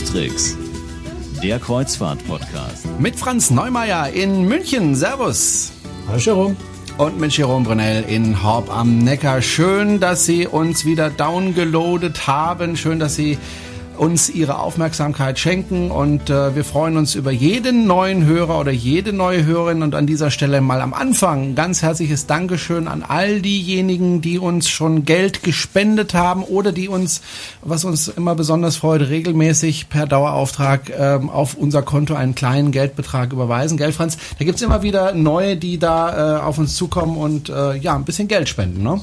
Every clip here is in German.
Cruise der Kreuzfahrt-Podcast. Mit Franz Neumeier in München. Servus. Hallo Jerome. Und mit Jerome Brunel in Horb am Neckar. Schön, dass Sie uns wieder downgeloadet haben. Schön, dass Sie uns ihre Aufmerksamkeit schenken und äh, wir freuen uns über jeden neuen Hörer oder jede neue Hörerin und an dieser Stelle mal am Anfang ganz herzliches Dankeschön an all diejenigen, die uns schon Geld gespendet haben oder die uns, was uns immer besonders freut, regelmäßig per Dauerauftrag äh, auf unser Konto einen kleinen Geldbetrag überweisen. Gell, Franz? Da gibt's immer wieder neue, die da äh, auf uns zukommen und äh, ja, ein bisschen Geld spenden, ne?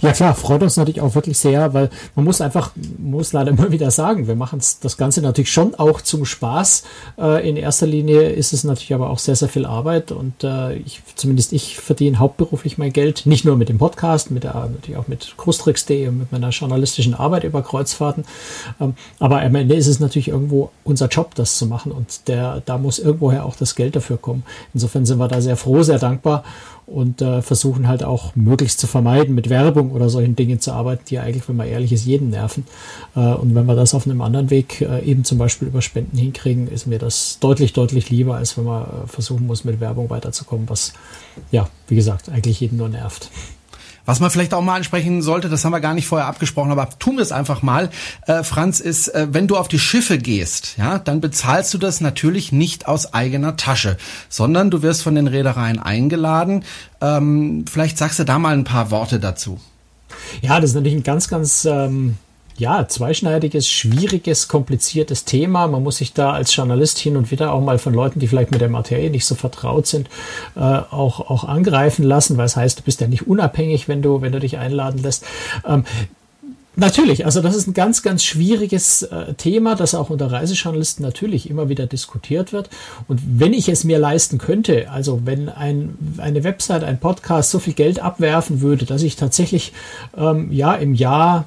Ja klar, freut uns natürlich auch wirklich sehr, weil man muss einfach, muss leider immer wieder sagen, wir machen das Ganze natürlich schon auch zum Spaß. Äh, in erster Linie ist es natürlich aber auch sehr, sehr viel Arbeit und äh, ich, zumindest ich verdiene hauptberuflich mein Geld, nicht nur mit dem Podcast, mit der, natürlich auch mit Krustrix.de mit meiner journalistischen Arbeit über Kreuzfahrten. Ähm, aber am Ende ist es natürlich irgendwo unser Job, das zu machen und der, da muss irgendwoher auch das Geld dafür kommen. Insofern sind wir da sehr froh, sehr dankbar und äh, versuchen halt auch möglichst zu vermeiden, mit Werbung oder solchen Dingen zu arbeiten, die eigentlich, wenn man ehrlich ist, jeden nerven. Äh, und wenn wir das auf einem anderen Weg äh, eben zum Beispiel über Spenden hinkriegen, ist mir das deutlich, deutlich lieber, als wenn man äh, versuchen muss, mit Werbung weiterzukommen, was, ja, wie gesagt, eigentlich jeden nur nervt. Was man vielleicht auch mal ansprechen sollte, das haben wir gar nicht vorher abgesprochen, aber tun wir es einfach mal, äh, Franz, ist, äh, wenn du auf die Schiffe gehst, ja, dann bezahlst du das natürlich nicht aus eigener Tasche, sondern du wirst von den Reedereien eingeladen. Ähm, vielleicht sagst du da mal ein paar Worte dazu. Ja, das ist natürlich ein ganz, ganz ähm, ja, zweischneidiges, schwieriges, kompliziertes Thema. Man muss sich da als Journalist hin und wieder auch mal von Leuten, die vielleicht mit der Materie nicht so vertraut sind, äh, auch, auch angreifen lassen, weil es heißt, du bist ja nicht unabhängig, wenn du, wenn du dich einladen lässt. Ähm, Natürlich, also das ist ein ganz, ganz schwieriges äh, Thema, das auch unter Reisejournalisten natürlich immer wieder diskutiert wird. Und wenn ich es mir leisten könnte, also wenn ein, eine Website, ein Podcast so viel Geld abwerfen würde, dass ich tatsächlich ähm, ja im Jahr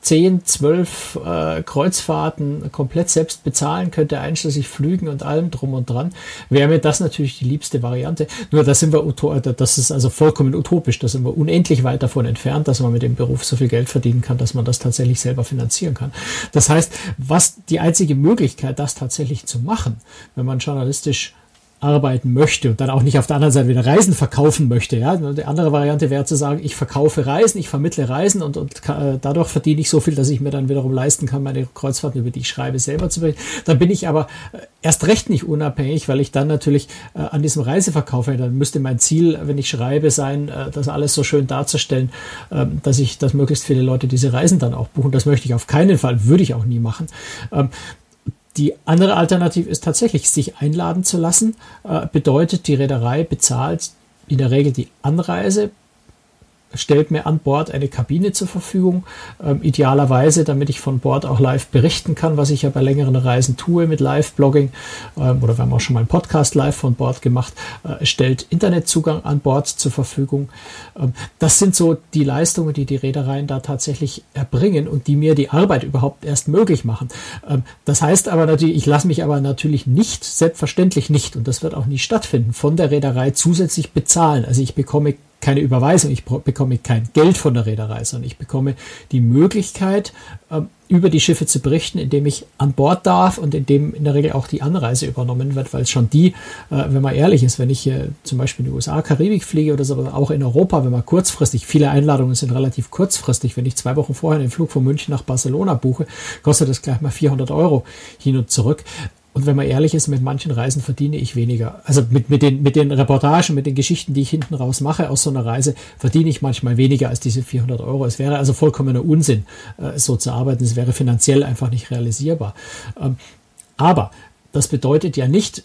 10, 12 äh, Kreuzfahrten komplett selbst bezahlen könnte, einschließlich Flügen und allem drum und dran, wäre mir das natürlich die liebste Variante. Nur da sind wir, äh, das ist also vollkommen utopisch, da sind wir unendlich weit davon entfernt, dass man mit dem Beruf so viel Geld verdienen kann, dass man das tatsächlich selber finanzieren kann. Das heißt, was die einzige Möglichkeit, das tatsächlich zu machen, wenn man journalistisch arbeiten möchte und dann auch nicht auf der anderen Seite wieder Reisen verkaufen möchte. Ja, die andere Variante wäre zu sagen, ich verkaufe Reisen, ich vermittle Reisen und, und äh, dadurch verdiene ich so viel, dass ich mir dann wiederum leisten kann, meine Kreuzfahrten, über die ich schreibe, selber zu berichten. Dann bin ich aber äh, erst recht nicht unabhängig, weil ich dann natürlich äh, an diesem Reiseverkauf, dann müsste mein Ziel, wenn ich schreibe, sein, äh, das alles so schön darzustellen, äh, dass ich, dass möglichst viele Leute diese Reisen dann auch buchen. Das möchte ich auf keinen Fall, würde ich auch nie machen. Ähm, die andere Alternative ist tatsächlich, sich einladen zu lassen. Äh, bedeutet, die Reederei bezahlt in der Regel die Anreise, stellt mir an Bord eine Kabine zur Verfügung, ähm, idealerweise, damit ich von Bord auch live berichten kann, was ich ja bei längeren Reisen tue mit Live-Blogging ähm, oder wir haben auch schon mal einen Podcast live von Bord gemacht, äh, stellt Internetzugang an Bord zur Verfügung. Ähm, das sind so die Leistungen, die die Reedereien da tatsächlich erbringen und die mir die Arbeit überhaupt erst möglich machen. Ähm, das heißt aber natürlich, ich lasse mich aber natürlich nicht, selbstverständlich nicht, und das wird auch nie stattfinden, von der Reederei zusätzlich bezahlen. Also ich bekomme keine Überweisung, ich bekomme kein Geld von der Reederei, sondern ich bekomme die Möglichkeit, ähm, über die Schiffe zu berichten, indem ich an Bord darf und indem in der Regel auch die Anreise übernommen wird, weil schon die, äh, wenn man ehrlich ist, wenn ich zum Beispiel in die USA, Karibik fliege oder so, auch in Europa, wenn man kurzfristig, viele Einladungen sind relativ kurzfristig, wenn ich zwei Wochen vorher den Flug von München nach Barcelona buche, kostet das gleich mal 400 Euro hin und zurück. Und wenn man ehrlich ist, mit manchen Reisen verdiene ich weniger. Also mit, mit, den, mit den Reportagen, mit den Geschichten, die ich hinten raus mache aus so einer Reise, verdiene ich manchmal weniger als diese 400 Euro. Es wäre also vollkommener Unsinn, äh, so zu arbeiten. Es wäre finanziell einfach nicht realisierbar. Ähm, aber das bedeutet ja nicht,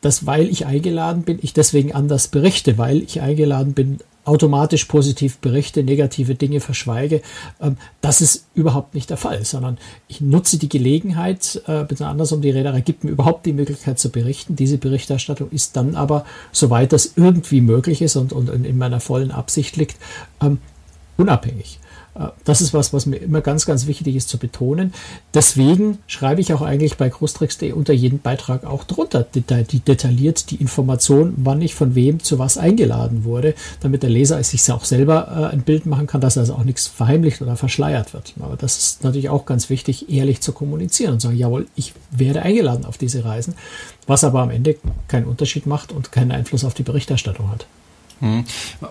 dass weil ich eingeladen bin, ich deswegen anders berichte, weil ich eingeladen bin, automatisch positiv berichte, negative Dinge verschweige. Ähm, das ist überhaupt nicht der Fall, sondern ich nutze die Gelegenheit, äh, bitte andersrum, die Reederei gibt mir überhaupt die Möglichkeit zu berichten. Diese Berichterstattung ist dann aber, soweit das irgendwie möglich ist und, und in meiner vollen Absicht liegt, ähm, unabhängig. Das ist was, was mir immer ganz, ganz wichtig ist zu betonen. Deswegen schreibe ich auch eigentlich bei großtricks.de unter jeden Beitrag auch drunter, die detailliert die Information, wann ich von wem zu was eingeladen wurde, damit der Leser sich auch selber äh, ein Bild machen kann, dass also auch nichts verheimlicht oder verschleiert wird. Aber das ist natürlich auch ganz wichtig, ehrlich zu kommunizieren und sagen, jawohl, ich werde eingeladen auf diese Reisen, was aber am Ende keinen Unterschied macht und keinen Einfluss auf die Berichterstattung hat. Hm.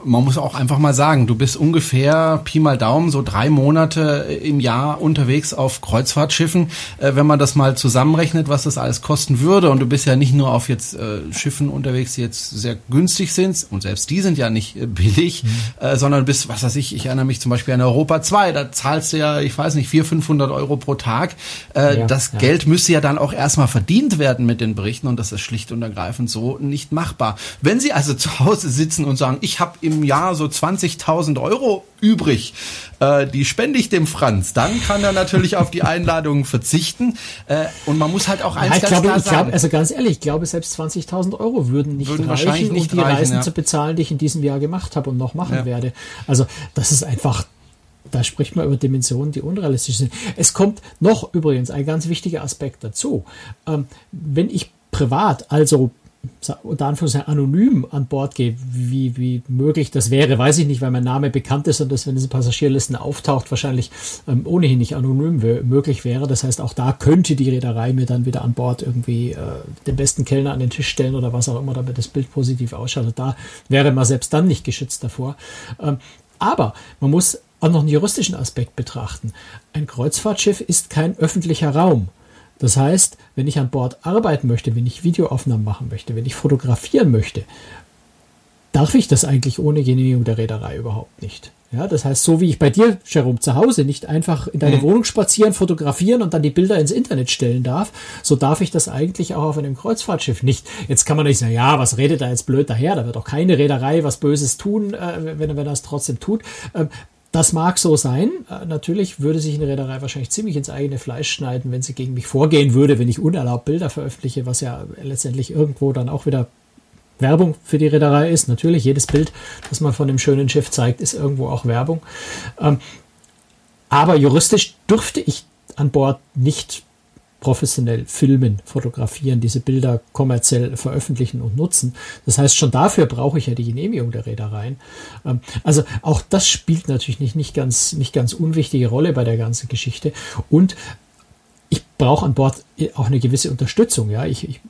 Man muss auch einfach mal sagen, du bist ungefähr Pi mal Daumen so drei Monate im Jahr unterwegs auf Kreuzfahrtschiffen. Äh, wenn man das mal zusammenrechnet, was das alles kosten würde, und du bist ja nicht nur auf jetzt äh, Schiffen unterwegs, die jetzt sehr günstig sind, und selbst die sind ja nicht äh, billig, mhm. sondern bist, was weiß ich, ich erinnere mich zum Beispiel an Europa 2, da zahlst du ja, ich weiß nicht, 400, 500 Euro pro Tag. Ja, das ja. Geld müsste ja dann auch erstmal verdient werden mit den Berichten und das ist schlicht und ergreifend so nicht machbar. Wenn sie also zu Hause sitzen und und sagen, ich habe im Jahr so 20.000 Euro übrig, äh, die spende ich dem Franz, dann kann er natürlich auf die Einladung verzichten. Äh, und man muss halt auch eins ja, ganz glaube, klar ich sagen. also ganz ehrlich, ich glaube, selbst 20.000 Euro würden nicht würden reichen, wahrscheinlich nicht um die reichen, Reisen ja. zu bezahlen, die ich in diesem Jahr gemacht habe und noch machen ja. werde. Also das ist einfach da spricht man über Dimensionen, die unrealistisch sind. Es kommt noch übrigens ein ganz wichtiger Aspekt dazu. Ähm, wenn ich privat, also unter Anführungszeichen anonym an Bord gehe, wie, wie möglich das wäre, weiß ich nicht, weil mein Name bekannt ist und das, wenn es in Passagierlisten auftaucht, wahrscheinlich ähm, ohnehin nicht anonym möglich wäre. Das heißt, auch da könnte die Reederei mir dann wieder an Bord irgendwie äh, den besten Kellner an den Tisch stellen oder was auch immer, damit das Bild positiv ausschaut. Und da wäre man selbst dann nicht geschützt davor. Ähm, aber man muss auch noch einen juristischen Aspekt betrachten. Ein Kreuzfahrtschiff ist kein öffentlicher Raum. Das heißt, wenn ich an Bord arbeiten möchte, wenn ich Videoaufnahmen machen möchte, wenn ich fotografieren möchte, darf ich das eigentlich ohne Genehmigung der Reederei überhaupt nicht. Ja, das heißt, so wie ich bei dir, Jerome, zu Hause nicht einfach in deine mhm. Wohnung spazieren, fotografieren und dann die Bilder ins Internet stellen darf, so darf ich das eigentlich auch auf einem Kreuzfahrtschiff nicht. Jetzt kann man nicht sagen, ja, was redet da jetzt blöd daher? Da wird auch keine Reederei was Böses tun, äh, wenn, er das trotzdem tut. Ähm, das mag so sein. Äh, natürlich würde sich eine Reederei wahrscheinlich ziemlich ins eigene Fleisch schneiden, wenn sie gegen mich vorgehen würde, wenn ich unerlaubt Bilder veröffentliche, was ja letztendlich irgendwo dann auch wieder Werbung für die Reederei ist. Natürlich, jedes Bild, das man von dem schönen Schiff zeigt, ist irgendwo auch Werbung. Ähm, aber juristisch dürfte ich an Bord nicht professionell filmen, fotografieren, diese Bilder kommerziell veröffentlichen und nutzen. Das heißt, schon dafür brauche ich ja die Genehmigung der Reedereien. Ähm, also auch das spielt natürlich nicht, nicht, ganz, nicht ganz unwichtige Rolle bei der ganzen Geschichte. Und ich brauche an Bord auch eine gewisse Unterstützung. Ja, ich, ich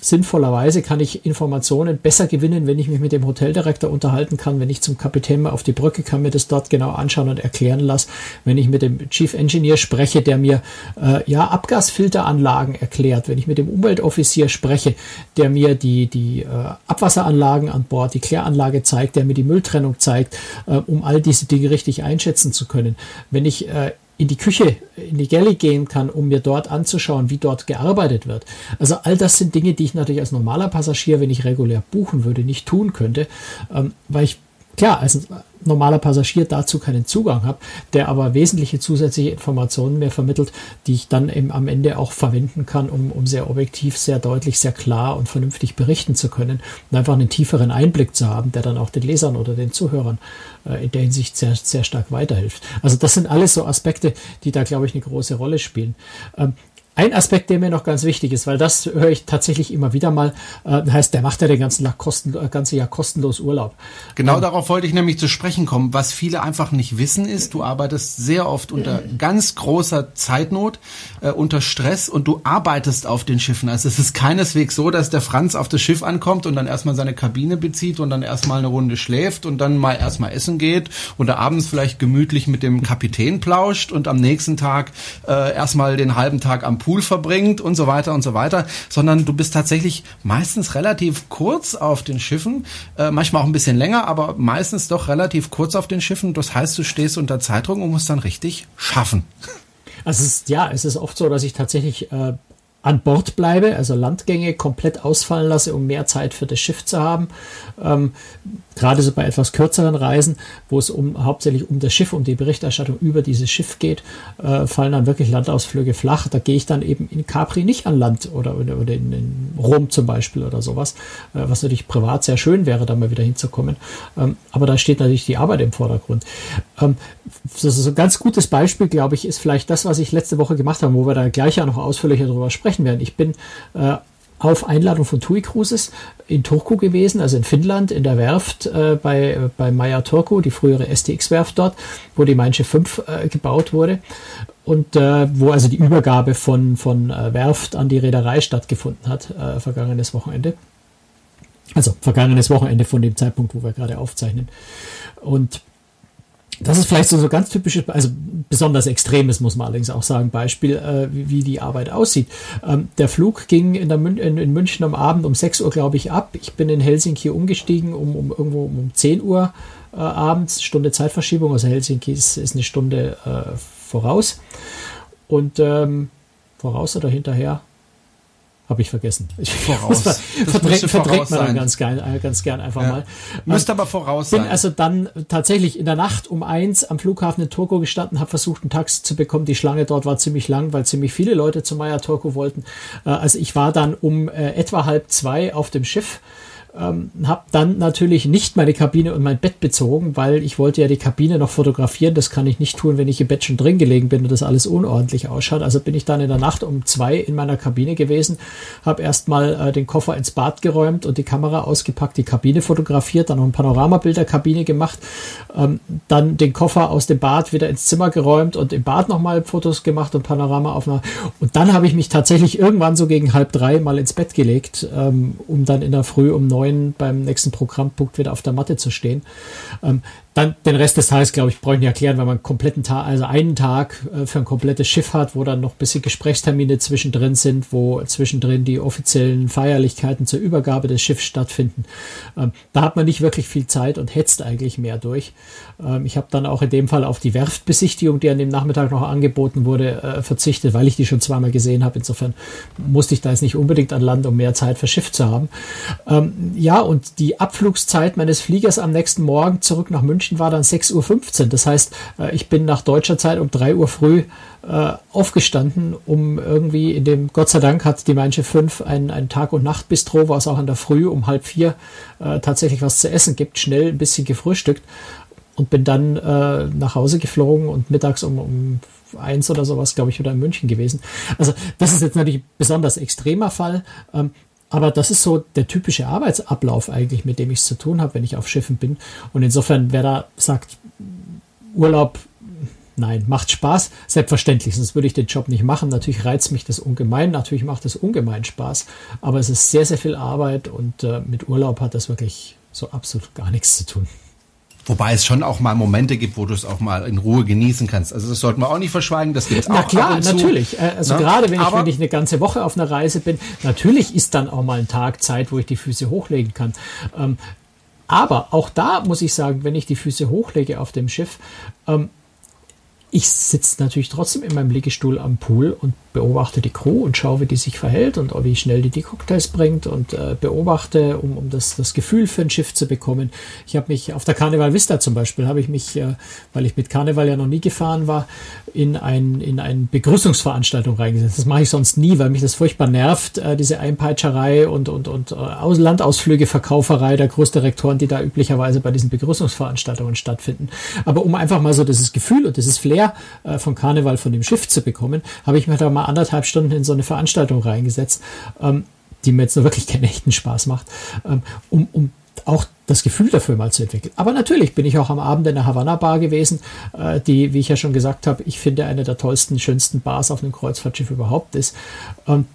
sinnvollerweise kann ich Informationen besser gewinnen, wenn ich mich mit dem Hoteldirektor unterhalten kann, wenn ich zum Kapitän mal auf die Brücke kann, mir das dort genau anschauen und erklären lasse, wenn ich mit dem Chief Engineer spreche, der mir äh, ja Abgasfilteranlagen erklärt, wenn ich mit dem Umweltoffizier spreche, der mir die, die äh, Abwasseranlagen an Bord, die Kläranlage zeigt, der mir die Mülltrennung zeigt, äh, um all diese Dinge richtig einschätzen zu können. Wenn ich äh, in die Küche, in die Galley gehen kann, um mir dort anzuschauen, wie dort gearbeitet wird. Also all das sind Dinge, die ich natürlich als normaler Passagier, wenn ich regulär buchen würde, nicht tun könnte, ähm, weil ich klar als normaler Passagier dazu keinen Zugang habe, der aber wesentliche zusätzliche Informationen mir vermittelt, die ich dann eben am Ende auch verwenden kann, um, um sehr objektiv, sehr deutlich, sehr klar und vernünftig berichten zu können und einfach einen tieferen Einblick zu haben, der dann auch den Lesern oder den Zuhörern äh, in der Hinsicht sehr, sehr stark weiterhilft. Also das sind alles so Aspekte, die da, glaube ich, eine große Rolle spielen. Ähm, ein Aspekt, der mir noch ganz wichtig ist, weil das höre ich tatsächlich immer wieder mal, äh, heißt, der macht ja den ganzen, kosten, äh, ganze Jahr kostenlos Urlaub. Genau ähm, darauf wollte ich nämlich zu sprechen kommen. Was viele einfach nicht wissen ist, du arbeitest sehr oft unter ganz großer Zeitnot, äh, unter Stress und du arbeitest auf den Schiffen. Also es ist keineswegs so, dass der Franz auf das Schiff ankommt und dann erstmal seine Kabine bezieht und dann erstmal eine Runde schläft und dann mal erstmal essen geht oder abends vielleicht gemütlich mit dem Kapitän plauscht und am nächsten Tag äh, erstmal den halben Tag am Pool verbringt und so weiter und so weiter, sondern du bist tatsächlich meistens relativ kurz auf den Schiffen, äh, manchmal auch ein bisschen länger, aber meistens doch relativ kurz auf den Schiffen. Das heißt, du stehst unter Zeitdruck und musst dann richtig schaffen. Also es ist, ja, es ist oft so, dass ich tatsächlich äh, an Bord bleibe, also Landgänge komplett ausfallen lasse, um mehr Zeit für das Schiff zu haben. Ähm, gerade so bei etwas kürzeren Reisen, wo es um hauptsächlich um das Schiff, um die Berichterstattung über dieses Schiff geht, äh, fallen dann wirklich Landausflüge flach. Da gehe ich dann eben in Capri nicht an Land oder, oder, in, in Rom zum Beispiel oder sowas, äh, was natürlich privat sehr schön wäre, da mal wieder hinzukommen. Ähm, aber da steht natürlich die Arbeit im Vordergrund. Ähm, so, so ein ganz gutes Beispiel, glaube ich, ist vielleicht das, was ich letzte Woche gemacht habe, wo wir da gleich ja noch ausführlicher darüber sprechen werden. Ich bin äh, auf Einladung von TUI Cruises in Turku gewesen, also in Finnland, in der Werft äh, bei, bei Maya Turku, die frühere STX-Werft dort, wo die Mein 5 äh, gebaut wurde und äh, wo also die Übergabe von, von äh, Werft an die Reederei stattgefunden hat, äh, vergangenes Wochenende. Also vergangenes Wochenende von dem Zeitpunkt, wo wir gerade aufzeichnen. Und das ist vielleicht so, so ganz typisches, also besonders extremes, muss man allerdings auch sagen, Beispiel, äh, wie, wie, die Arbeit aussieht. Ähm, der Flug ging in, Mün in, in, München am Abend um 6 Uhr, glaube ich, ab. Ich bin in Helsinki umgestiegen um, um irgendwo um 10 Uhr äh, abends, Stunde Zeitverschiebung. Also Helsinki ist, ist eine Stunde äh, voraus. Und ähm, voraus oder hinterher? Habe ich vergessen. Ich voraus. Das verdrängt, verdrängt man dann ganz gern, äh, ganz gern einfach ja. mal. Müsste aber voraus bin sein. also dann tatsächlich in der Nacht um eins am Flughafen in Turku gestanden, habe versucht, ein Taxi zu bekommen. Die Schlange dort war ziemlich lang, weil ziemlich viele Leute zu Maya Turku wollten. Äh, also ich war dann um äh, etwa halb zwei auf dem Schiff ähm, habe dann natürlich nicht meine Kabine und mein Bett bezogen, weil ich wollte ja die Kabine noch fotografieren. Das kann ich nicht tun, wenn ich im Bett schon drin gelegen bin und das alles unordentlich ausschaut. Also bin ich dann in der Nacht um zwei in meiner Kabine gewesen, habe erstmal äh, den Koffer ins Bad geräumt und die Kamera ausgepackt, die Kabine fotografiert, dann noch ein Panoramabild der Kabine gemacht, ähm, dann den Koffer aus dem Bad wieder ins Zimmer geräumt und im Bad nochmal Fotos gemacht und Panoramaaufnahmen. Und dann habe ich mich tatsächlich irgendwann so gegen halb drei mal ins Bett gelegt, ähm, um dann in der Früh um neun neun beim nächsten Programmpunkt wieder auf der Matte zu stehen. Ähm, dann den Rest des Tages, glaube ich, brauche ich nicht erklären, weil man einen kompletten Tag, also einen Tag äh, für ein komplettes Schiff hat, wo dann noch ein bisschen Gesprächstermine zwischendrin sind, wo zwischendrin die offiziellen Feierlichkeiten zur Übergabe des Schiffs stattfinden. Ähm, da hat man nicht wirklich viel Zeit und hetzt eigentlich mehr durch. Ähm, ich habe dann auch in dem Fall auf die Werftbesichtigung, die an dem Nachmittag noch angeboten wurde, äh, verzichtet, weil ich die schon zweimal gesehen habe. Insofern musste ich da jetzt nicht unbedingt an Land, um mehr Zeit für Schiff zu haben. Ähm, ja, und die Abflugszeit meines Fliegers am nächsten Morgen zurück nach München München war dann 6.15 Uhr. Das heißt, äh, ich bin nach deutscher Zeit um 3 Uhr früh äh, aufgestanden, um irgendwie in dem, Gott sei Dank hat die Mainsche 5 ein, ein Tag- und Nacht-Bistro, es auch in der Früh um halb vier äh, tatsächlich was zu essen gibt, schnell ein bisschen gefrühstückt und bin dann nach Hause geflogen und mittags um, um eins oder sowas, glaube ich, wieder in München gewesen. Also das ist jetzt natürlich ein besonders extremer Fall. Ähm, aber das ist so der typische Arbeitsablauf eigentlich, mit dem ich es zu tun habe, wenn ich auf Schiffen bin. Und insofern, wer da sagt, Urlaub, nein, macht Spaß, selbstverständlich, sonst würde ich den Job nicht machen. Natürlich reizt mich das ungemein, natürlich macht es ungemein Spaß, aber es ist sehr, sehr viel Arbeit und äh, mit Urlaub hat das wirklich so absolut gar nichts zu tun. Wobei es schon auch mal Momente gibt, wo du es auch mal in Ruhe genießen kannst. Also das sollten wir auch nicht verschweigen. Das gibt's Na auch. klar, natürlich. Äh, also Na, ne? gerade wenn ich, wenn ich eine ganze Woche auf einer Reise bin, natürlich ist dann auch mal ein Tag Zeit, wo ich die Füße hochlegen kann. Ähm, aber auch da muss ich sagen, wenn ich die Füße hochlege auf dem Schiff, ähm, ich sitze natürlich trotzdem in meinem Liegestuhl am Pool und beobachte die Crew und schaue, wie die sich verhält und wie schnell die die Cocktails bringt und äh, beobachte, um, um das, das Gefühl für ein Schiff zu bekommen. Ich habe mich auf der Carnival Vista zum Beispiel, habe ich mich, äh, weil ich mit Carnival ja noch nie gefahren war, in ein in eine Begrüßungsveranstaltung reingesetzt. Das mache ich sonst nie, weil mich das furchtbar nervt, äh, diese Einpeitscherei und und und äh, Aus Landausflüge, Verkauferei der Großdirektoren, die da üblicherweise bei diesen Begrüßungsveranstaltungen stattfinden. Aber um einfach mal so dieses Gefühl und dieses Flair äh, von Karneval von dem Schiff zu bekommen, habe ich mir da mal anderthalb Stunden in so eine Veranstaltung reingesetzt, ähm, die mir jetzt nur wirklich keinen echten Spaß macht, ähm, um, um auch das Gefühl dafür mal zu entwickeln. Aber natürlich bin ich auch am Abend in der Havanna Bar gewesen, äh, die, wie ich ja schon gesagt habe, ich finde eine der tollsten, schönsten Bars auf einem Kreuzfahrtschiff überhaupt ist. Ähm,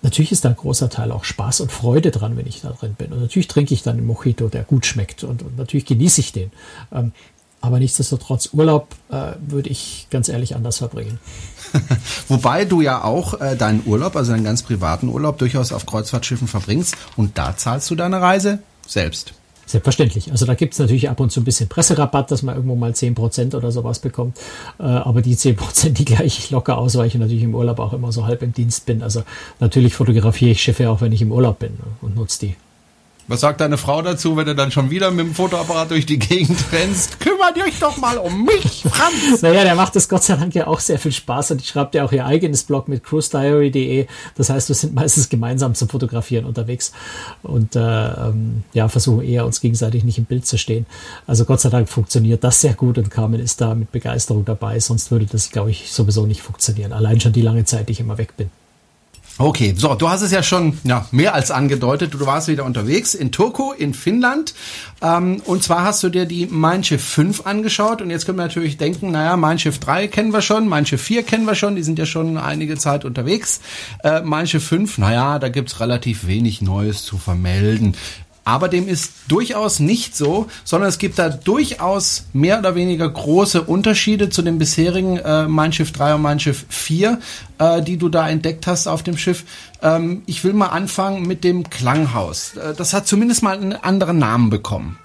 natürlich ist da ein großer Teil auch Spaß und Freude dran, wenn ich da drin bin. Und natürlich trinke ich dann einen Mojito, der gut schmeckt und, und natürlich genieße ich den. Ähm, aber nichtsdestotrotz, Urlaub äh, würde ich ganz ehrlich anders verbringen. Wobei du ja auch äh, deinen Urlaub, also deinen ganz privaten Urlaub, durchaus auf Kreuzfahrtschiffen verbringst und da zahlst du deine Reise selbst. Selbstverständlich. Also da gibt es natürlich ab und zu ein bisschen Presserabatt, dass man irgendwo mal 10% oder sowas bekommt. Äh, aber die 10%, die gleiche ich locker aus, weil ich natürlich im Urlaub auch immer so halb im Dienst bin. Also natürlich fotografiere ich Schiffe auch, wenn ich im Urlaub bin und nutze die. Was sagt deine Frau dazu, wenn du dann schon wieder mit dem Fotoapparat durch die Gegend rennst? Kümmert euch doch mal um mich, Franz! naja, der macht das Gott sei Dank ja auch sehr viel Spaß und schreibt ja auch ihr eigenes Blog mit cruisediary.de. Das heißt, wir sind meistens gemeinsam zum Fotografieren unterwegs und äh, ähm, ja, versuchen eher uns gegenseitig nicht im Bild zu stehen. Also Gott sei Dank funktioniert das sehr gut und Carmen ist da mit Begeisterung dabei. Sonst würde das, glaube ich, sowieso nicht funktionieren. Allein schon die lange Zeit, die ich immer weg bin. Okay, so, du hast es ja schon ja, mehr als angedeutet. Du warst wieder unterwegs in Turku, in Finnland. Ähm, und zwar hast du dir die Mein Schiff 5 angeschaut. Und jetzt können wir natürlich denken, naja, Mein Schiff 3 kennen wir schon, Mein Schiff 4 kennen wir schon, die sind ja schon einige Zeit unterwegs. Äh, mein Schiff 5, naja, da gibt's relativ wenig Neues zu vermelden. Aber dem ist durchaus nicht so, sondern es gibt da durchaus mehr oder weniger große Unterschiede zu dem bisherigen äh, Mein Schiff 3 und Mein Schiff 4, äh, die du da entdeckt hast auf dem Schiff. Ähm, ich will mal anfangen mit dem Klanghaus. Äh, das hat zumindest mal einen anderen Namen bekommen.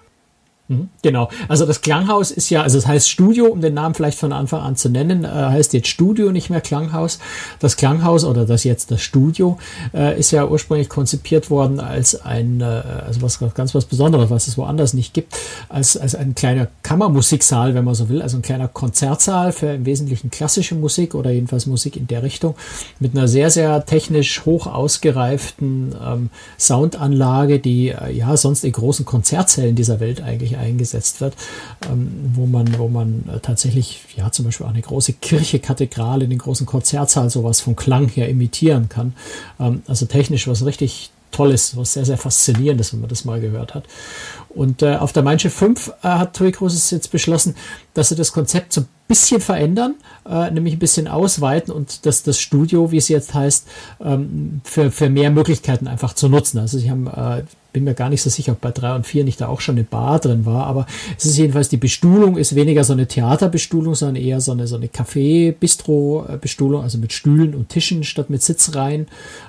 Mhm, genau. Also das Klanghaus ist ja, also es das heißt Studio, um den Namen vielleicht von Anfang an zu nennen, äh, heißt jetzt Studio, nicht mehr Klanghaus. Das Klanghaus oder das jetzt das Studio äh, ist ja ursprünglich konzipiert worden als ein, äh, also was ganz was Besonderes, was es woanders nicht gibt, als, als ein kleiner Kammermusiksaal, wenn man so will, also ein kleiner Konzertsaal für im Wesentlichen klassische Musik oder jedenfalls Musik in der Richtung mit einer sehr, sehr technisch hoch ausgereiften ähm, Soundanlage, die äh, ja sonst in großen Konzertsälen dieser Welt eigentlich eingesetzt wird, ähm, wo man, wo man äh, tatsächlich, ja, zum Beispiel eine große Kirche, Kathedrale, den großen Konzertsaal sowas vom Klang her imitieren kann. Ähm, also technisch was richtig Tolles, was sehr, sehr Faszinierendes, wenn man das mal gehört hat. Und äh, auf der Mein Schiff 5 äh, hat TUI Cruises jetzt beschlossen, dass sie das Konzept so ein bisschen verändern, äh, nämlich ein bisschen ausweiten und dass das Studio, wie es jetzt heißt, ähm, für, für mehr Möglichkeiten einfach zu nutzen. Also sie haben äh, bin mir gar nicht so sicher, ob bei drei und vier nicht da auch schon eine Bar drin war, aber es ist jedenfalls, die Bestuhlung ist weniger so eine Theaterbestuhlung, sondern eher so eine, so eine Café-Bistro-Bestuhlung, also mit Stühlen und Tischen statt mit Sitzreihen.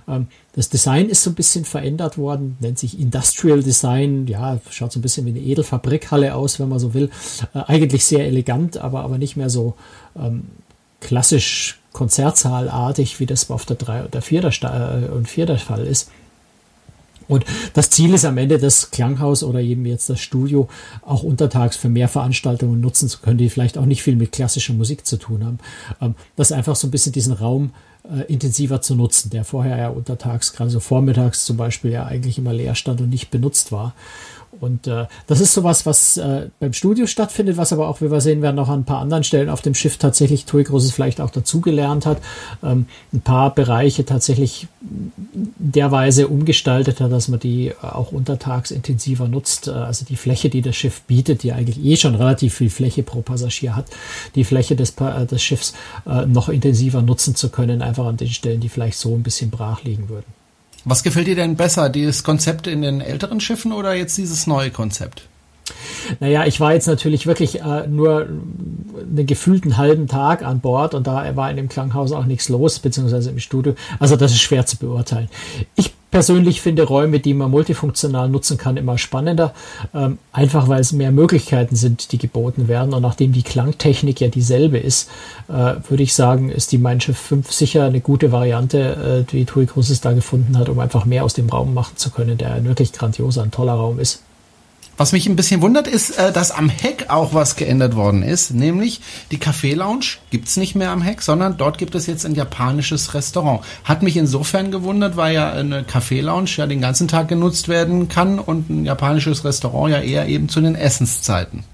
Ähm, das Design ist so ein bisschen verändert worden, nennt sich Industrial Design, ja, schaut so ein bisschen wie eine Edelfabrikhalle aus, wenn man so will. Äh, eigentlich sehr elegant, aber, aber nicht mehr so ähm, klassisch Konzertsaalartig, wie das auf der 3 oder 4 äh, und 4 der Fall ist. Und das Ziel ist am Ende, das Klanghaus oder eben jetzt das Studio auch untertags für mehr Veranstaltungen nutzen zu können, die vielleicht auch nicht viel mit klassischer Musik zu tun haben. Ähm, das einfach so ein bisschen diesen Raum äh, intensiver zu nutzen, der vorher ja untertags, gerade so vormittags zum Beispiel, ja eigentlich immer leer stand und nicht benutzt war. Und äh, das ist sowas, was äh, beim Studio stattfindet, was aber auch, wie wir sehen werden, noch an ein paar anderen Stellen auf dem Schiff tatsächlich TUI Großes vielleicht auch dazugelernt hat. Ähm, ein paar Bereiche tatsächlich derweise umgestaltet hat, dass man die auch untertags intensiver nutzt. Äh, also die Fläche, die das Schiff bietet, die eigentlich eh schon relativ viel Fläche pro Passagier hat, die Fläche des, äh, des Schiffs äh, noch intensiver nutzen zu können, einfach an den Stellen, die vielleicht so ein bisschen brach liegen würden. Was gefällt dir denn besser, dieses Konzept in den älteren Schiffen oder jetzt dieses neue Konzept? Naja, ich war jetzt natürlich wirklich äh, nur einen gefühlten halben Tag an Bord und da war in dem Klanghaus auch nichts los, beziehungsweise im Studio. Also das ist schwer zu beurteilen. Ich persönlich finde Räume, die man multifunktional nutzen kann, immer spannender. Ähm, einfach weil es mehr Möglichkeiten sind, die geboten werden. Und nachdem die Klangtechnik ja dieselbe ist, äh, würde ich sagen, ist die Mein Schiff 5 sicher eine gute Variante, äh, die Tui Cruises da gefunden hat, um einfach mehr aus dem Raum machen zu können, der ein wirklich grandioser, ein toller Raum ist. Was mich ein bisschen wundert, ist, äh, dass am Heck auch was geändert worden ist. Nämlich die Café Lounge gibt's nicht mehr am Heck, sondern dort gibt es jetzt ein japanisches Restaurant. Hat mich insofern gewundert, weil ja eine Café Lounge ja den ganzen Tag genutzt werden kann und ein japanisches Restaurant ja eher eben zu den Essenszeiten.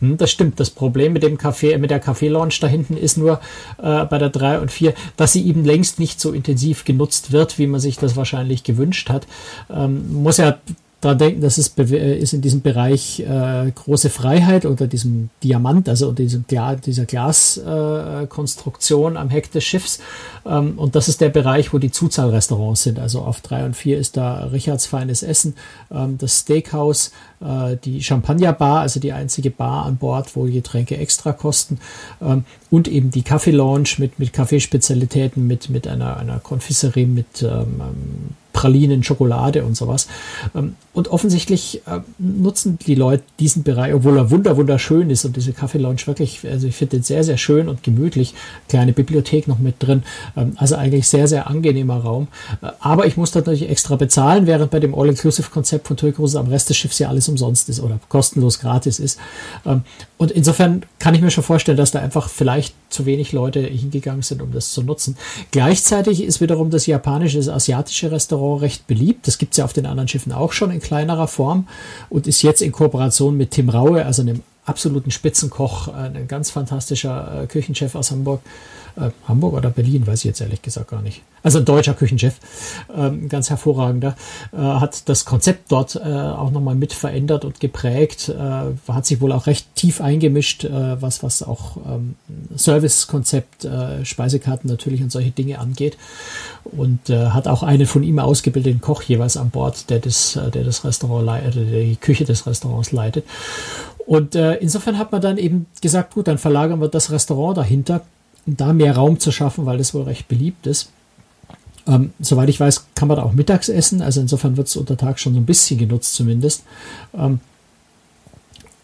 Hm, das stimmt. Das Problem mit dem Café, mit der Café Lounge da hinten ist nur äh, bei der 3 und 4, dass sie eben längst nicht so intensiv genutzt wird, wie man sich das wahrscheinlich gewünscht hat. Ähm, muss ja daran denken, dass es äh, ist in diesem Bereich äh, große Freiheit unter diesem Diamant, also unter diesem Gla dieser Glaskonstruktion äh, am Heck des Schiffs. Ähm, und das ist der Bereich, wo die Zuzahlrestaurants sind. Also auf drei und vier ist da Richards feines Essen, ähm, das Steakhouse, äh, die Champagnerbar, also die einzige Bar an Bord, wo Getränke extra kosten. Ähm, und eben die Kaffee Lounge mit, mit Kaffeespezialitäten, mit, mit einer, einer Konfiserie, mit ähm, Pralinen, Schokolade und sowas. Ähm, und offensichtlich äh, nutzen die Leute diesen Bereich, obwohl er wunder wunderschön ist und diese Kaffee Lounge wirklich, also ich finde den sehr, sehr schön und gemütlich. Kleine Bibliothek noch mit drin. Ähm, also eigentlich sehr, sehr angenehmer Raum. Äh, aber ich muss natürlich extra bezahlen, während bei dem All-Inclusive-Konzept von Cruises am Rest des Schiffs ja alles umsonst ist oder kostenlos gratis ist. Ähm, und insofern kann ich mir schon vorstellen, dass da einfach vielleicht zu wenig Leute hingegangen sind, um das zu nutzen. Gleichzeitig ist wiederum das japanische, das asiatische Restaurant recht beliebt. Das gibt es ja auf den anderen Schiffen auch schon in kleinerer Form und ist jetzt in Kooperation mit Tim Raue, also einem absoluten Spitzenkoch, ein ganz fantastischer äh, Küchenchef aus Hamburg, äh, Hamburg oder Berlin, weiß ich jetzt ehrlich gesagt gar nicht. Also ein deutscher Küchenchef, ähm, ganz hervorragender, äh, hat das Konzept dort äh, auch nochmal mit verändert und geprägt, äh, hat sich wohl auch recht tief eingemischt, äh, was, was auch ähm, Servicekonzept, äh, Speisekarten natürlich und solche Dinge angeht und äh, hat auch einen von ihm ausgebildeten Koch jeweils an Bord, der das, der das Restaurant leitet, der die Küche des Restaurants leitet. Und äh, insofern hat man dann eben gesagt, gut, dann verlagern wir das Restaurant dahinter um da mehr Raum zu schaffen, weil das wohl recht beliebt ist. Ähm, soweit ich weiß, kann man da auch mittags essen. Also insofern wird es unter Tag schon so ein bisschen genutzt zumindest. Ähm,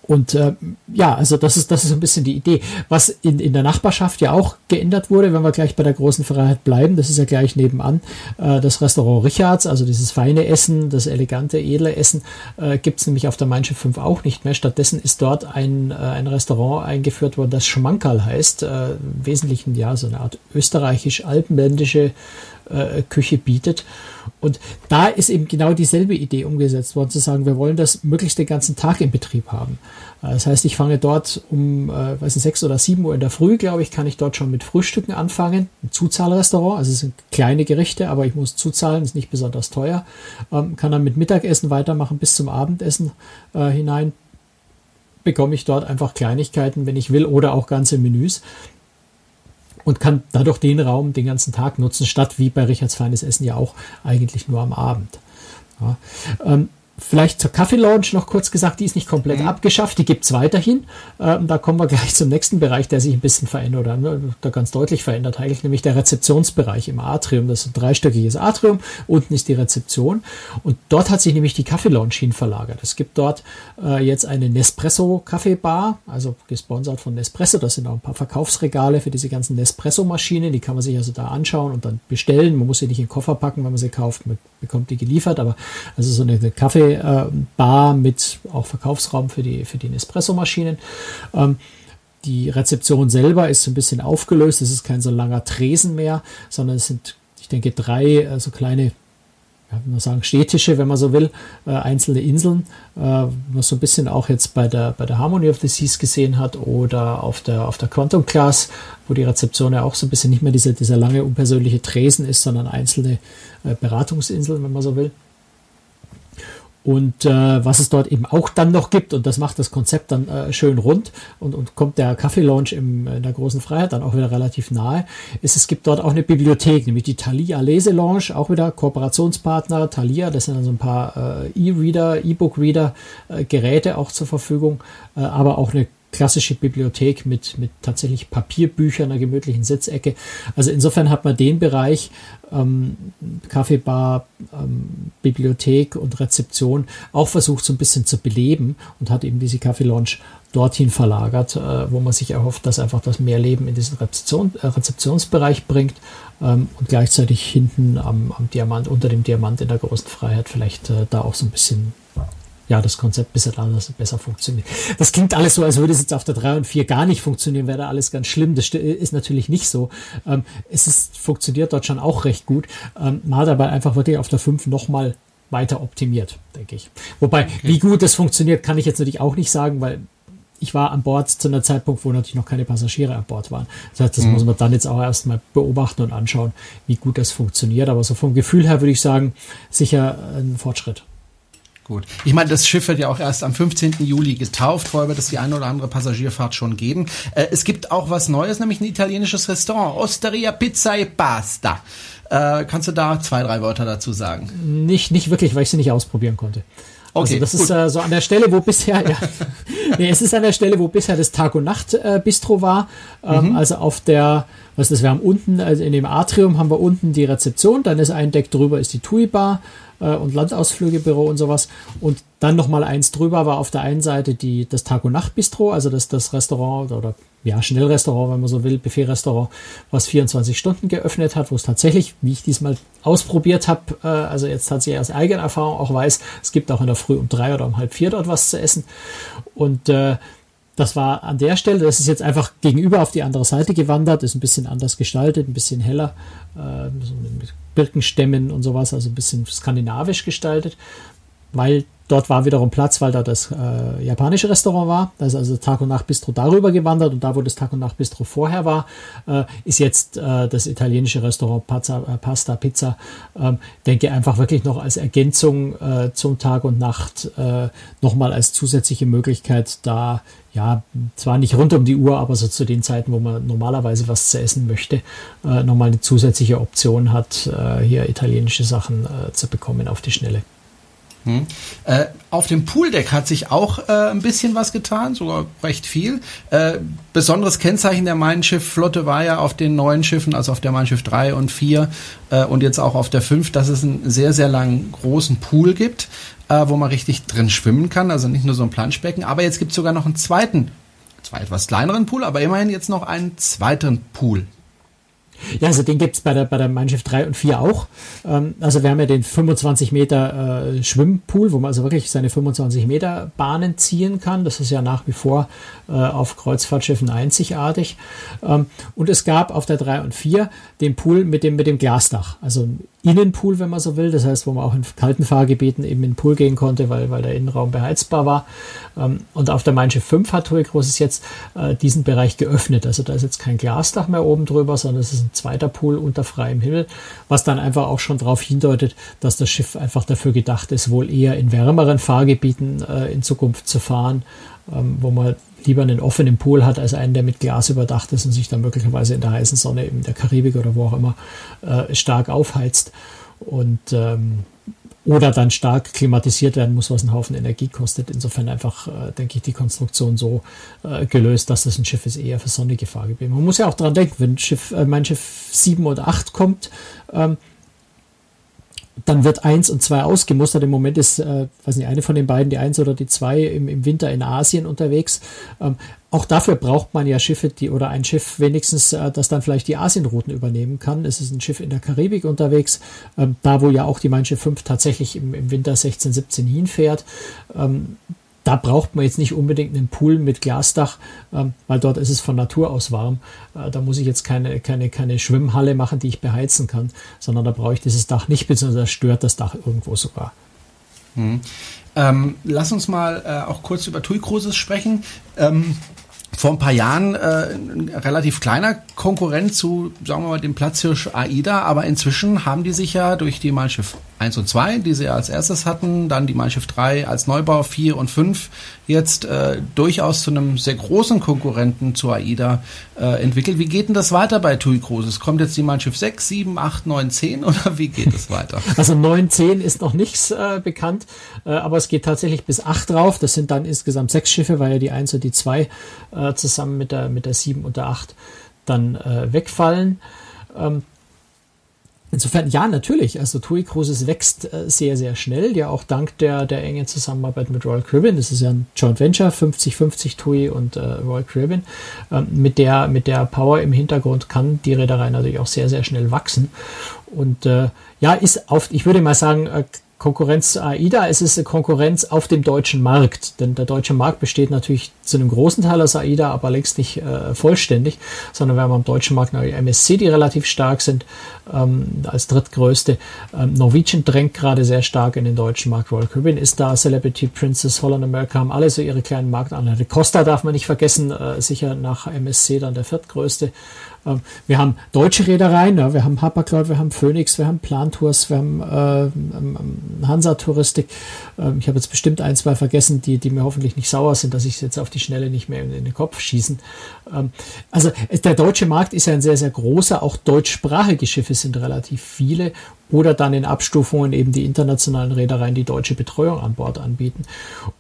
und äh, ja, also das ist, das ist ein bisschen die Idee. Was in, in der Nachbarschaft ja auch geändert wurde, wenn wir gleich bei der großen Freiheit bleiben, das ist ja gleich nebenan, äh, das Restaurant Richards, also dieses feine Essen, das elegante, edle Essen, äh, gibt nämlich auf der Mein Schiff 5 auch nicht mehr. Stattdessen ist dort ein, äh, ein Restaurant eingeführt worden, das Schmankerl heißt, äh, im Wesentlichen ja so eine Art österreichisch-alpenländische äh, Küche bietet. Und da ist eben genau dieselbe Idee umgesetzt worden, zu sagen, wir wollen das möglichst den ganzen Tag in Betrieb haben. Äh, das heißt, ich fange dort um, äh, weiß nicht, sechs oder sieben Uhr in der Früh, glaube ich, kann ich dort schon mit Frühstücken anfangen. Ein Zuzahlrestaurant, also es sind kleine Gerichte, aber ich muss zuzahlen, ist nicht besonders teuer. Ähm, kann dann mit Mittagessen weitermachen bis zum Abendessen äh, hinein. Bekomme ich dort einfach Kleinigkeiten, wenn ich will, oder auch ganze Menüs und kann dadurch den Raum den ganzen Tag nutzen, statt wie bei Richards Feines Essen ja auch eigentlich nur am Abend. Ja. Ähm, Vielleicht zur Kaffee-Lounge noch kurz gesagt, die ist nicht komplett mhm. abgeschafft, die gibt es weiterhin. Ähm, da kommen wir gleich zum nächsten Bereich, der sich ein bisschen verändert oder ne, da ganz deutlich verändert eigentlich, nämlich der Rezeptionsbereich im Atrium. Das ist ein dreistöckiges Atrium, unten ist die Rezeption und dort hat sich nämlich die Kaffee-Lounge hin verlagert. Es gibt dort äh, jetzt eine Nespresso-Kaffeebar, also gesponsert von Nespresso. Das sind auch ein paar Verkaufsregale für diese ganzen Nespresso-Maschinen, die kann man sich also da anschauen und dann bestellen. Man muss sie nicht in den Koffer packen, wenn man sie kauft, man bekommt die geliefert, aber also so eine Kaffee Bar mit auch Verkaufsraum für die, für die Nespresso-Maschinen. Ähm, die Rezeption selber ist so ein bisschen aufgelöst. Es ist kein so langer Tresen mehr, sondern es sind, ich denke, drei äh, so kleine ja, man sagen, Städtische, wenn man so will, äh, einzelne Inseln, äh, was so ein bisschen auch jetzt bei der, bei der Harmony of the Seas gesehen hat oder auf der, auf der Quantum Class, wo die Rezeption ja auch so ein bisschen nicht mehr dieser, dieser lange unpersönliche Tresen ist, sondern einzelne äh, Beratungsinseln, wenn man so will. Und äh, was es dort eben auch dann noch gibt, und das macht das Konzept dann äh, schön rund und, und kommt der Kaffee Lounge im, in der großen Freiheit dann auch wieder relativ nahe, ist, es gibt dort auch eine Bibliothek, nämlich die Thalia Lese Lounge, auch wieder Kooperationspartner. Thalia, das sind dann so ein paar äh, E-Reader, E-Book-Reader, äh, Geräte auch zur Verfügung, äh, aber auch eine klassische Bibliothek mit, mit tatsächlich Papierbüchern, einer gemütlichen Sitzecke. Also insofern hat man den Bereich ähm, Kaffeebar, ähm, Bibliothek und Rezeption auch versucht so ein bisschen zu beleben und hat eben diese Kaffee Lounge dorthin verlagert, äh, wo man sich erhofft, dass einfach das mehr Leben in diesen Rezeption, äh, Rezeptionsbereich bringt ähm, und gleichzeitig hinten am, am, Diamant, unter dem Diamant in der großen Freiheit vielleicht äh, da auch so ein bisschen ja, das Konzept bisher anders besser funktioniert. Das klingt alles so, als würde es jetzt auf der 3 und 4 gar nicht funktionieren, wäre da alles ganz schlimm. Das ist natürlich nicht so. Ähm, es ist, funktioniert dort schon auch recht gut. Ähm, man hat aber einfach wirklich auf der 5 nochmal weiter optimiert, denke ich. Wobei, okay. wie gut das funktioniert, kann ich jetzt natürlich auch nicht sagen, weil ich war an Bord zu einem Zeitpunkt, wo natürlich noch keine Passagiere an Bord waren. Das heißt, das mhm. muss man dann jetzt auch erstmal beobachten und anschauen, wie gut das funktioniert. Aber so vom Gefühl her würde ich sagen, sicher ein Fortschritt. Gut. Ich meine, das Schiff wird ja auch erst am 15. Juli getauft. Vorher wird es die eine oder andere Passagierfahrt schon geben. Äh, es gibt auch was Neues, nämlich ein italienisches Restaurant. Osteria Pizza e Pasta. Äh, kannst du da zwei, drei Wörter dazu sagen? Nicht, nicht wirklich, weil ich sie nicht ausprobieren konnte. Also okay, also das gut. ist äh, so an der Stelle, wo bisher, ja, nee, es ist an der Stelle, wo bisher das Tag und Nacht äh, Bistro war. Ähm, mhm. Also auf der, was ist das, wir haben unten, also in dem Atrium haben wir unten die Rezeption, dann ist ein Deck drüber ist die TUI Bar äh, und Landausflügebüro und sowas. Und dann nochmal eins drüber war auf der einen Seite die, das Tag- und Nacht-Bistro, also das, das Restaurant oder ja, Schnellrestaurant, wenn man so will, Buffet-Restaurant, was 24 Stunden geöffnet hat, wo es tatsächlich, wie ich diesmal ausprobiert habe, äh, also jetzt tatsächlich aus eigener Erfahrung auch weiß, es gibt auch in der Früh um drei oder um halb vier dort was zu essen. Und äh, das war an der Stelle, das ist jetzt einfach gegenüber auf die andere Seite gewandert, ist ein bisschen anders gestaltet, ein bisschen heller, äh, so mit Birkenstämmen und sowas, also ein bisschen skandinavisch gestaltet, weil dort war wiederum Platz, weil da das äh, japanische Restaurant war. Da ist also Tag und Nacht Bistro darüber gewandert und da, wo das Tag und Nacht Bistro vorher war, äh, ist jetzt äh, das italienische Restaurant Pazza, äh, Pasta, Pizza. Ähm, denke einfach wirklich noch als Ergänzung äh, zum Tag und Nacht äh, nochmal als zusätzliche Möglichkeit da ja, zwar nicht rund um die Uhr, aber so zu den Zeiten, wo man normalerweise was zu essen möchte, nochmal eine zusätzliche Option hat, hier italienische Sachen zu bekommen auf die Schnelle. Hm. Äh, auf dem Pooldeck hat sich auch äh, ein bisschen was getan, sogar recht viel. Äh, besonderes Kennzeichen der Mein Schiff-Flotte war ja auf den neuen Schiffen, also auf der Mein Schiff 3 und 4 äh, und jetzt auch auf der 5, dass es einen sehr, sehr langen großen Pool gibt, äh, wo man richtig drin schwimmen kann, also nicht nur so ein Planschbecken. Aber jetzt gibt es sogar noch einen zweiten, zwar etwas kleineren Pool, aber immerhin jetzt noch einen zweiten Pool. Ja, also den gibt's bei der, bei der Mannschaft 3 und 4 auch. Ähm, also wir haben ja den 25 Meter äh, Schwimmpool, wo man also wirklich seine 25 Meter Bahnen ziehen kann. Das ist ja nach wie vor äh, auf Kreuzfahrtschiffen einzigartig. Ähm, und es gab auf der 3 und 4 den Pool mit dem, mit dem Glasdach. Also Innenpool, wenn man so will. Das heißt, wo man auch in kalten Fahrgebieten eben in den Pool gehen konnte, weil, weil der Innenraum beheizbar war. Ähm, und auf der Mein Schiff 5 hat Tui Großes jetzt äh, diesen Bereich geöffnet. Also da ist jetzt kein Glasdach mehr oben drüber, sondern es ist ein zweiter Pool unter freiem Himmel, was dann einfach auch schon darauf hindeutet, dass das Schiff einfach dafür gedacht ist, wohl eher in wärmeren Fahrgebieten äh, in Zukunft zu fahren, ähm, wo man lieber einen offenen Pool hat als einen, der mit Glas überdacht ist und sich dann möglicherweise in der heißen Sonne in der Karibik oder wo auch immer äh, stark aufheizt und ähm, oder dann stark klimatisiert werden muss, was einen Haufen Energie kostet. Insofern einfach, äh, denke ich, die Konstruktion so äh, gelöst, dass das ein Schiff ist eher für sonnige Fahrgebiete. Man muss ja auch dran denken, wenn Schiff, äh, mein Schiff 7 oder 8 kommt, ähm, dann wird eins und zwei ausgemustert. Im Moment ist, äh, weiß nicht, eine von den beiden, die eins oder die zwei, im, im Winter in Asien unterwegs. Ähm, auch dafür braucht man ja Schiffe, die oder ein Schiff wenigstens, äh, das dann vielleicht die Asienrouten übernehmen kann. Es ist ein Schiff in der Karibik unterwegs, ähm, da wo ja auch die Mein Schiff 5 tatsächlich im, im Winter 16, 17 hinfährt. Ähm, da braucht man jetzt nicht unbedingt einen Pool mit Glasdach, ähm, weil dort ist es von Natur aus warm. Äh, da muss ich jetzt keine, keine, keine Schwimmhalle machen, die ich beheizen kann, sondern da brauche ich dieses Dach nicht, beziehungsweise stört das Dach irgendwo sogar. Hm. Ähm, lass uns mal äh, auch kurz über TUI Cruises sprechen. Ähm, vor ein paar Jahren äh, ein relativ kleiner Konkurrent zu, sagen wir mal, dem Platzhirsch AIDA, aber inzwischen haben die sich ja durch die Mein Schiff 1 und 2, die sie als erstes hatten, dann die Mein Schiff 3 als Neubau 4 und 5 jetzt äh, durchaus zu einem sehr großen Konkurrenten zu AIDA äh, entwickelt. Wie geht denn das weiter bei TUI Cruises? Kommt jetzt die Mein Schiff 6, 7, 8, 9, 10 oder wie geht es weiter? Also 9, 10 ist noch nichts äh, bekannt, äh, aber es geht tatsächlich bis 8 drauf. Das sind dann insgesamt sechs Schiffe, weil ja die 1 und die 2 äh, zusammen mit der, mit der 7 und der 8 dann äh, wegfallen. Ähm, Insofern, ja, natürlich. Also TUI Cruises wächst äh, sehr, sehr schnell, ja auch dank der, der engen Zusammenarbeit mit Royal Caribbean. Das ist ja ein Joint Venture, 50-50 TUI und äh, Royal Caribbean. Ähm, mit, der, mit der Power im Hintergrund kann die Reederei natürlich auch sehr, sehr schnell wachsen. Und äh, ja, ist auf, ich würde mal sagen, äh, Konkurrenz zu AIDA, es ist eine Konkurrenz auf dem deutschen Markt. Denn der deutsche Markt besteht natürlich zu einem großen Teil aus AIDA, aber längst nicht äh, vollständig, sondern wir haben am deutschen Markt noch MSC, die relativ stark sind, ähm, als drittgrößte. Ähm, Norwegian drängt gerade sehr stark in den deutschen Markt. Royal Caribbean ist da, Celebrity Princess, Holland America haben alle so ihre kleinen Marktanteile. Costa darf man nicht vergessen, äh, sicher nach MSC dann der viertgrößte. Ähm, wir haben deutsche Reedereien, wir haben Hapag-Lloyd, wir haben Phoenix, wir haben Plantours, wir haben äh, ähm, ähm, Hansa-Touristik. Ähm, ich habe jetzt bestimmt ein, zwei vergessen, die, die mir hoffentlich nicht sauer sind, dass ich jetzt auf die Schnelle nicht mehr in, den Kopf schießen. Also der deutsche Markt ist ja ein sehr, sehr großer. Auch deutschsprachige Schiffe sind relativ viele oder dann in Abstufungen eben die internationalen Reedereien, die deutsche Betreuung an Bord anbieten.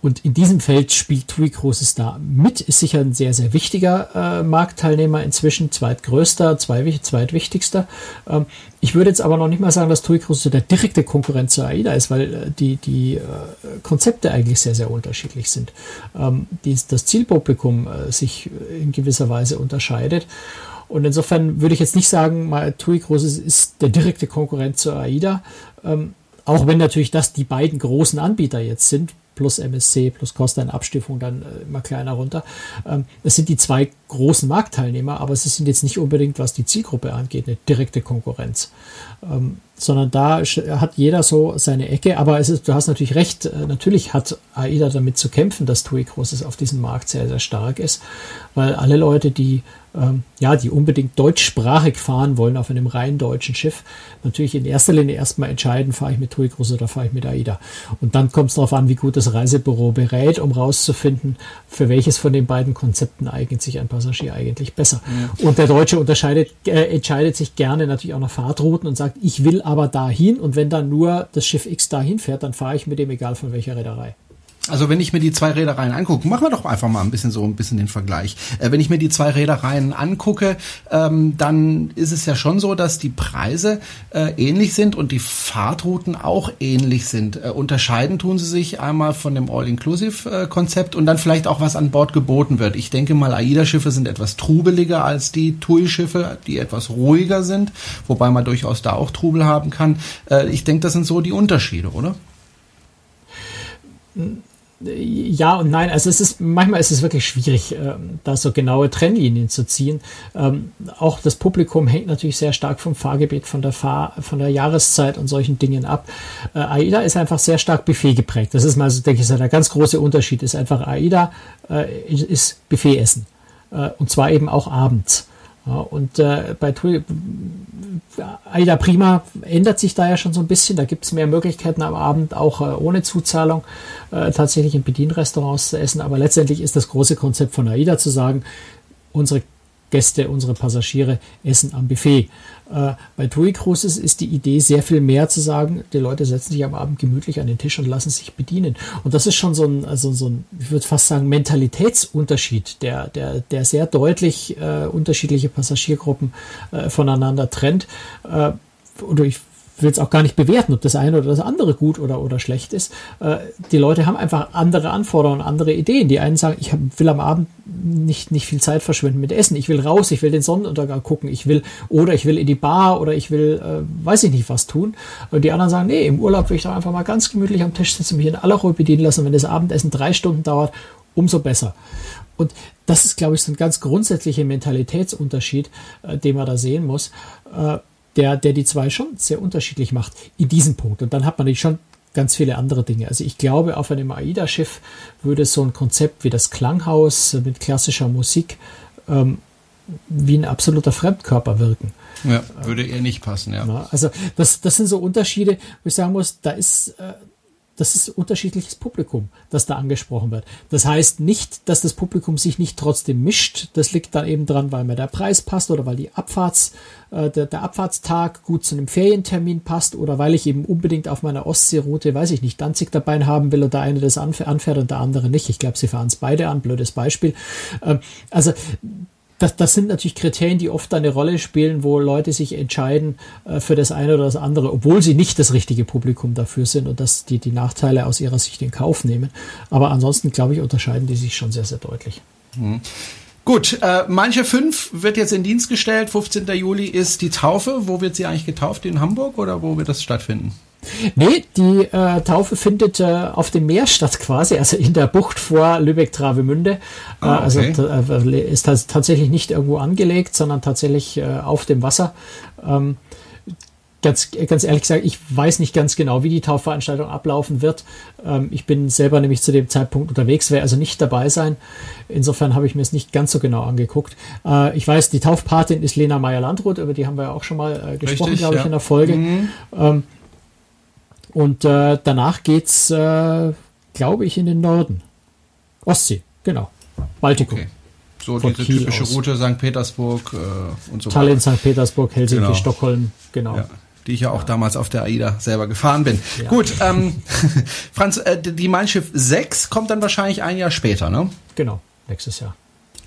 Und in diesem Feld spielt TUI Cruises da mit, ist sicher ein sehr, sehr wichtiger äh, Marktteilnehmer inzwischen, zweitgrößter, zweitwichtigster. Ähm, ich würde jetzt aber noch nicht mal sagen, dass TUI Cruises der direkte Konkurrent zur AIDA ist, weil äh, die, die äh, Konzepte eigentlich sehr, sehr unterschiedlich sind. Ähm, die, das Zielpublikum äh, sich in gewisser Weise unterscheidet. Und insofern würde ich jetzt nicht sagen, mal TUI Cruises ist der direkte Konkurrent zur AIDA. Ähm, auch wenn natürlich das die beiden großen Anbieter jetzt sind, plus MSC, plus Costa in Abstufung dann äh, immer kleiner runter. Ähm, das sind die zwei großen Marktteilnehmer, aber sie sind jetzt nicht unbedingt, was die Zielgruppe angeht, eine direkte Konkurrenz. Ähm, sondern da hat jeder so seine Ecke. Aber es ist, du hast natürlich recht, äh, natürlich hat AIDA damit zu kämpfen, dass TUI Cruises auf diesem Markt sehr, sehr stark ist, weil alle Leute, die ähm, ja, die unbedingt deutschsprachig fahren wollen auf einem rein deutschen Schiff, natürlich in erster Linie erstmal entscheiden, fahre ich mit TUI Cruises oder fahre ich mit AIDA. Und dann kommt es darauf an, wie gut das Reisebüro berät, um rauszufinden, für welches von den beiden Konzepten eignet sich ein Passagier eigentlich besser. Ja. Und der Deutsche unterscheidet, äh, entscheidet sich gerne natürlich auch nach Fahrtrouten und sagt, ich will aber dahin und wenn dann nur das Schiff X dahin fährt, dann fahre ich mit dem egal von welcher Reederei. Also wenn ich mir die zwei Reedereien angucke, machen wir doch einfach mal ein bisschen so ein bisschen den Vergleich. Äh, wenn ich mir die zwei Reedereien angucke, ähm, dann ist es ja schon so, dass die Preise äh, ähnlich sind und die Fahrtrouten auch ähnlich sind. Äh, unterscheiden tun sie sich einmal von dem All-Inclusive-Konzept und dann vielleicht auch, was an Bord geboten wird. Ich denke mal, AIDA-Schiffe sind etwas trubeliger als die TUI-Schiffe, die etwas ruhiger sind, wobei man durchaus da auch Trubel haben kann. Äh, ich denke, das sind so die Unterschiede, oder? Ja und nein. Also es ist manchmal ist es wirklich schwierig, äh, da so genaue Trennlinien zu ziehen. Ähm, auch das Publikum hängt natürlich sehr stark vom Fahrgebiet, von der Fahr von der Jahreszeit und solchen Dingen ab. Äh, AIDA ist einfach sehr stark Buffet geprägt. Das ist mal, so, denke ich, der ganz große Unterschied. Ist einfach AIDA äh, ist Buffetessen äh, und zwar eben auch abends. Ja, und äh, bei Tui, Aida Prima ändert sich da ja schon so ein bisschen. Da gibt es mehr Möglichkeiten am Abend auch äh, ohne Zuzahlung äh, tatsächlich in Bedienrestaurants zu essen. Aber letztendlich ist das große Konzept von AIDA zu sagen, unsere Gäste, unsere Passagiere essen am Buffet. Äh, bei TUI Cruises ist die Idee sehr viel mehr zu sagen, die Leute setzen sich am Abend gemütlich an den Tisch und lassen sich bedienen. Und das ist schon so ein, also so ein ich würde fast sagen, Mentalitätsunterschied, der, der, der sehr deutlich äh, unterschiedliche Passagiergruppen äh, voneinander trennt. Äh, oder ich will es auch gar nicht bewerten, ob das eine oder das andere gut oder, oder schlecht ist. Äh, die Leute haben einfach andere Anforderungen, andere Ideen. Die einen sagen, ich hab, will am Abend nicht, nicht viel Zeit verschwenden mit Essen. Ich will raus, ich will den Sonnenuntergang gucken, ich will, oder ich will in die Bar oder ich will, äh, weiß ich nicht was tun. Und die anderen sagen, nee, im Urlaub will ich doch einfach mal ganz gemütlich am Tisch sitzen, mich in aller Ruhe bedienen lassen. Wenn das Abendessen drei Stunden dauert, umso besser. Und das ist, glaube ich, so ein ganz grundsätzlicher Mentalitätsunterschied, äh, den man da sehen muss. Äh, der, der die zwei schon sehr unterschiedlich macht in diesem Punkt. Und dann hat man natürlich schon ganz viele andere Dinge. Also ich glaube, auf einem AIDA-Schiff würde so ein Konzept wie das Klanghaus mit klassischer Musik ähm, wie ein absoluter Fremdkörper wirken. Ja, würde eher nicht passen, ja. Also das, das sind so Unterschiede, wo ich sagen muss, da ist, äh, das ist unterschiedliches Publikum, das da angesprochen wird. Das heißt nicht, dass das Publikum sich nicht trotzdem mischt. Das liegt dann eben dran, weil mir der Preis passt oder weil die Abfahrts, äh, der, der Abfahrtstag gut zu einem Ferientermin passt oder weil ich eben unbedingt auf meiner Ostseeroute, weiß ich nicht, Danzig dabei haben will und der eine das anfährt und der andere nicht. Ich glaube, sie fahren es beide an, blödes Beispiel. Ähm, also das, das sind natürlich Kriterien, die oft eine Rolle spielen, wo Leute sich entscheiden äh, für das eine oder das andere, obwohl sie nicht das richtige Publikum dafür sind und dass die die Nachteile aus ihrer Sicht in Kauf nehmen. Aber ansonsten, glaube ich, unterscheiden die sich schon sehr, sehr deutlich. Mhm. Gut, äh, manche fünf wird jetzt in Dienst gestellt. 15. Juli ist die Taufe. Wo wird sie eigentlich getauft? In Hamburg oder wo wird das stattfinden? Nee, die äh, Taufe findet äh, auf dem Meer statt quasi, also in der Bucht vor Lübeck-Travemünde. Oh, also äh, ist das tatsächlich nicht irgendwo angelegt, sondern tatsächlich äh, auf dem Wasser. Ähm, ganz, ganz ehrlich gesagt, ich weiß nicht ganz genau, wie die Taufveranstaltung ablaufen wird. Ähm, ich bin selber nämlich zu dem Zeitpunkt unterwegs, werde also nicht dabei sein. Insofern habe ich mir es nicht ganz so genau angeguckt. Äh, ich weiß, die Taufpatin ist Lena Meyer-Landrut, über die haben wir ja auch schon mal äh, gesprochen, glaube ich, ja. in der Folge. Mhm. Ähm, und äh, danach geht's, äh, glaube ich, in den Norden. Ostsee, genau. Baltikum. Okay. So diese Kiel typische aus. Route St. Petersburg äh, und so Tallinn, weiter. St. Petersburg, Helsinki, genau. Stockholm, genau. Ja die ich ja auch ja. damals auf der AIDA selber gefahren bin. Ja. Gut, ähm, Franz, äh, die Mein Schiff 6 kommt dann wahrscheinlich ein Jahr später, ne? Genau, nächstes Jahr.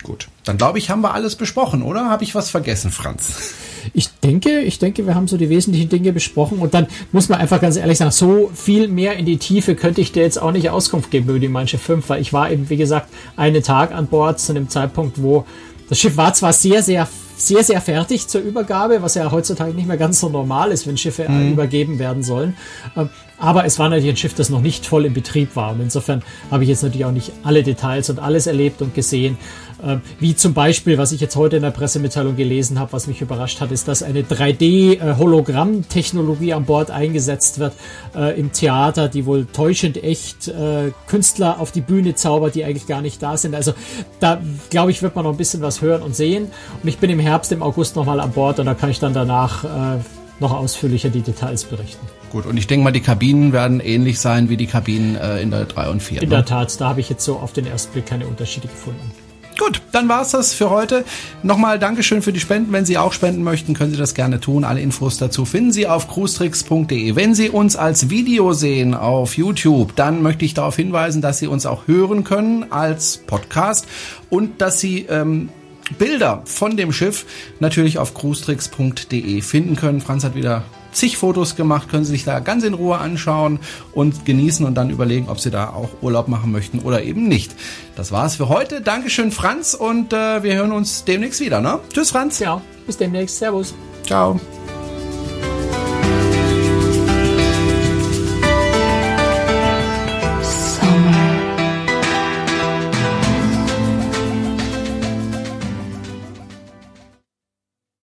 Gut, dann glaube ich, haben wir alles besprochen, oder? Habe ich was vergessen, Franz? Ich denke, ich denke, wir haben so die wesentlichen Dinge besprochen und dann muss man einfach ganz ehrlich sagen, so viel mehr in die Tiefe könnte ich dir jetzt auch nicht Auskunft geben über die Mein Schiff 5, weil ich war eben, wie gesagt, einen Tag an Bord zu einem Zeitpunkt, wo das Schiff war zwar sehr, sehr sehr, sehr fertig zur Übergabe, was ja heutzutage nicht mehr ganz so normal ist, wenn Schiffe mhm. übergeben werden sollen. Ähm, aber es war natürlich ein Schiff, das noch nicht voll in Betrieb war. Und insofern habe ich jetzt natürlich auch nicht alle Details und alles erlebt und gesehen. Ähm, wie zum Beispiel, was ich jetzt heute in der Pressemitteilung gelesen habe, was mich überrascht hat, ist, dass eine 3D-Hologramm-Technologie an Bord eingesetzt wird äh, im Theater, die wohl täuschend echt äh, Künstler auf die Bühne zaubert, die eigentlich gar nicht da sind. Also da, glaube ich, wird man noch ein bisschen was hören und sehen. Und ich bin im Herbst, im August nochmal an Bord und da kann ich dann danach äh, noch ausführlicher die Details berichten. Gut, und ich denke mal, die Kabinen werden ähnlich sein wie die Kabinen äh, in der 3 und 4. In ne? der Tat, da habe ich jetzt so auf den ersten Blick keine Unterschiede gefunden. Gut, dann war's das für heute. Nochmal Dankeschön für die Spenden. Wenn Sie auch spenden möchten, können Sie das gerne tun. Alle Infos dazu finden Sie auf cruestricks.de. Wenn Sie uns als Video sehen auf YouTube, dann möchte ich darauf hinweisen, dass Sie uns auch hören können als Podcast und dass Sie ähm, Bilder von dem Schiff natürlich auf cruestricks.de finden können. Franz hat wieder zig Fotos gemacht, können Sie sich da ganz in Ruhe anschauen und genießen und dann überlegen, ob Sie da auch Urlaub machen möchten oder eben nicht. Das war's für heute. Dankeschön, Franz, und äh, wir hören uns demnächst wieder. Ne? Tschüss, Franz. Ja, bis demnächst. Servus. Ciao.